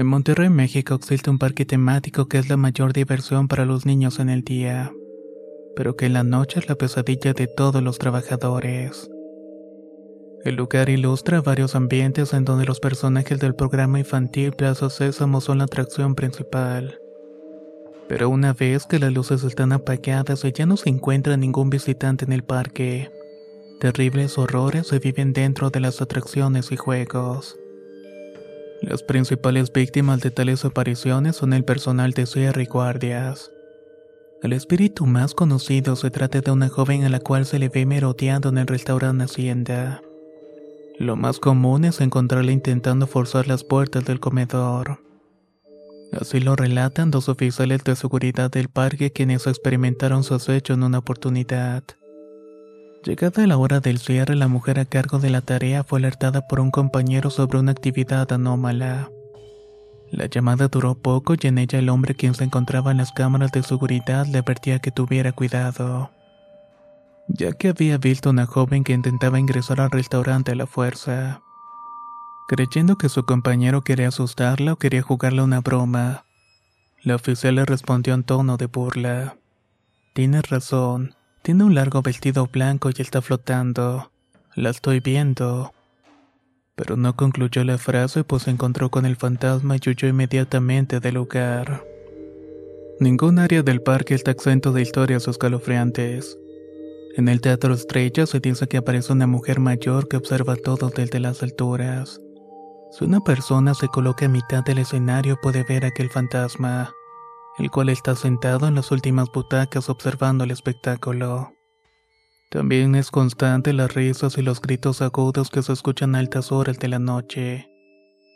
En Monterrey, México, existe un parque temático que es la mayor diversión para los niños en el día, pero que en la noche es la pesadilla de todos los trabajadores. El lugar ilustra varios ambientes en donde los personajes del programa infantil Plaza Sésamo son la atracción principal. Pero una vez que las luces están apagadas y ya no se encuentra ningún visitante en el parque, terribles horrores se viven dentro de las atracciones y juegos. Las principales víctimas de tales apariciones son el personal de cierre y guardias. El espíritu más conocido se trata de una joven a la cual se le ve merodeando en el restaurante Hacienda. Lo más común es encontrarla intentando forzar las puertas del comedor. Así lo relatan dos oficiales de seguridad del parque quienes experimentaron su acecho en una oportunidad. Llegada la hora del cierre, la mujer a cargo de la tarea fue alertada por un compañero sobre una actividad anómala. La llamada duró poco y en ella el hombre quien se encontraba en las cámaras de seguridad le advertía que tuviera cuidado, ya que había visto una joven que intentaba ingresar al restaurante a la fuerza. Creyendo que su compañero quería asustarla o quería jugarle una broma, la oficial le respondió en tono de burla. Tienes razón, tiene un largo vestido blanco y está flotando. La estoy viendo. Pero no concluyó la frase pues se encontró con el fantasma y huyó inmediatamente del lugar. Ningún área del parque está exento de historias escalofriantes. En el Teatro Estrella se dice que aparece una mujer mayor que observa todo desde las alturas. Si una persona se coloca a mitad del escenario puede ver aquel fantasma el cual está sentado en las últimas butacas observando el espectáculo. También es constante las risas y los gritos agudos que se escuchan a altas horas de la noche.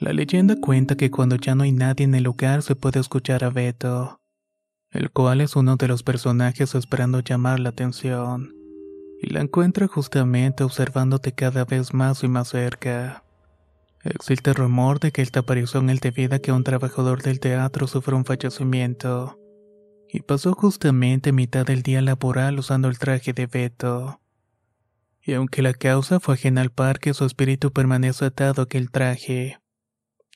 La leyenda cuenta que cuando ya no hay nadie en el lugar se puede escuchar a Beto, el cual es uno de los personajes esperando llamar la atención, y la encuentra justamente observándote cada vez más y más cerca. Existe rumor de que esta aparición es debido a que un trabajador del teatro sufrió un fallecimiento y pasó justamente mitad del día laboral usando el traje de Beto. Y aunque la causa fue ajena al parque, su espíritu permanece atado a aquel traje,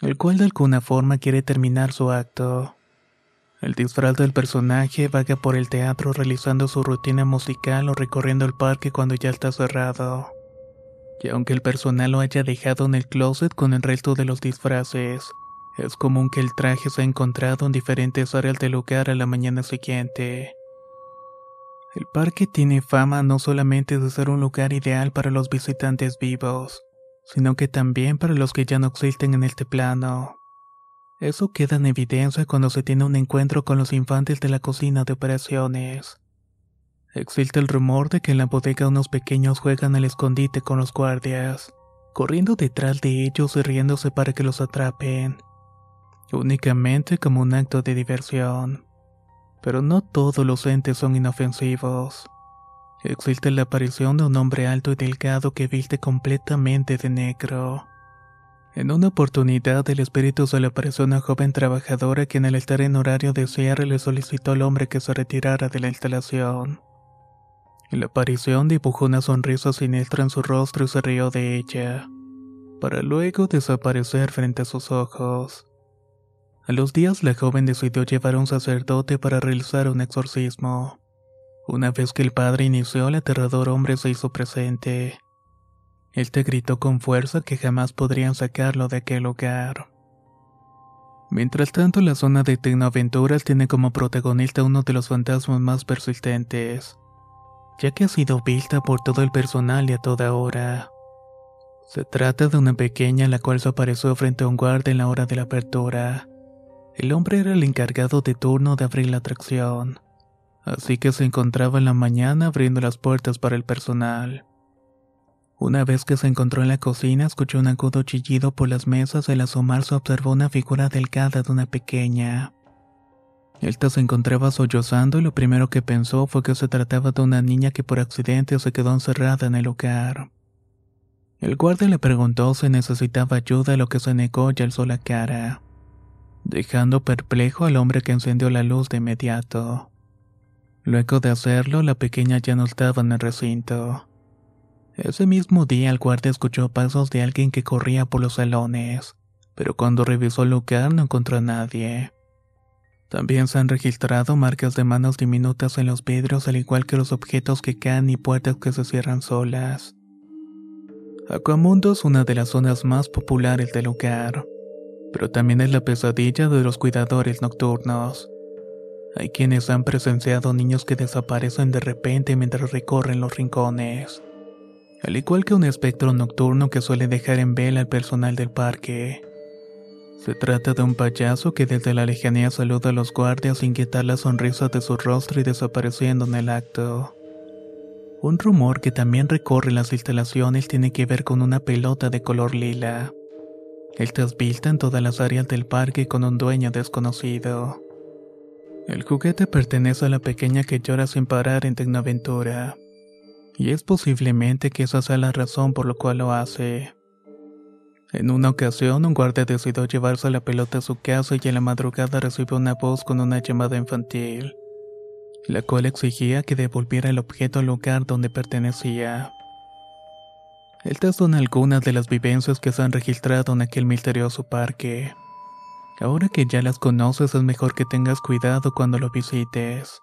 el cual de alguna forma quiere terminar su acto. El disfraz del personaje vaga por el teatro realizando su rutina musical o recorriendo el parque cuando ya está cerrado y aunque el personal lo haya dejado en el closet con el resto de los disfraces, es común que el traje se ha encontrado en diferentes áreas del lugar a la mañana siguiente. El parque tiene fama no solamente de ser un lugar ideal para los visitantes vivos, sino que también para los que ya no existen en este plano. Eso queda en evidencia cuando se tiene un encuentro con los infantes de la cocina de operaciones. Existe el rumor de que en la bodega unos pequeños juegan al escondite con los guardias, corriendo detrás de ellos y riéndose para que los atrapen, únicamente como un acto de diversión. Pero no todos los entes son inofensivos. Existe la aparición de un hombre alto y delgado que viste completamente de negro. En una oportunidad el espíritu se le apareció a una joven trabajadora que al estar en horario de cierre le solicitó al hombre que se retirara de la instalación. La aparición dibujó una sonrisa siniestra en su rostro y se rió de ella, para luego desaparecer frente a sus ojos. A los días la joven decidió llevar a un sacerdote para realizar un exorcismo. Una vez que el padre inició, el aterrador hombre se hizo presente. Él te gritó con fuerza que jamás podrían sacarlo de aquel lugar. Mientras tanto, la zona de Tecnoaventuras tiene como protagonista uno de los fantasmas más persistentes, ya que ha sido vista por todo el personal y a toda hora. Se trata de una pequeña la cual se apareció frente a un guardia en la hora de la apertura. El hombre era el encargado de turno de abrir la atracción, así que se encontraba en la mañana abriendo las puertas para el personal. Una vez que se encontró en la cocina, escuchó un agudo chillido por las mesas al asomarse observó una figura delgada de una pequeña. Elta se encontraba sollozando y lo primero que pensó fue que se trataba de una niña que por accidente se quedó encerrada en el lugar. El guardia le preguntó si necesitaba ayuda, lo que se negó y alzó la cara, dejando perplejo al hombre que encendió la luz de inmediato. Luego de hacerlo, la pequeña ya no estaba en el recinto. Ese mismo día el guardia escuchó pasos de alguien que corría por los salones, pero cuando revisó el lugar no encontró a nadie. También se han registrado marcas de manos diminutas en los vidrios al igual que los objetos que caen y puertas que se cierran solas. Aquamundo es una de las zonas más populares del lugar, pero también es la pesadilla de los cuidadores nocturnos. Hay quienes han presenciado niños que desaparecen de repente mientras recorren los rincones al igual que un espectro nocturno que suele dejar en vela al personal del parque. Se trata de un payaso que desde la lejanía saluda a los guardias sin quitar la sonrisa de su rostro y desapareciendo en el acto. Un rumor que también recorre las instalaciones tiene que ver con una pelota de color lila. Estas vista en todas las áreas del parque con un dueño desconocido. El juguete pertenece a la pequeña que llora sin parar en Tecnoaventura y es posiblemente que esa sea la razón por la cual lo hace. En una ocasión, un guardia decidió llevarse la pelota a su casa y en la madrugada recibió una voz con una llamada infantil, la cual exigía que devolviera el objeto al lugar donde pertenecía. Estas son algunas de las vivencias que se han registrado en aquel misterioso parque. Ahora que ya las conoces es mejor que tengas cuidado cuando lo visites.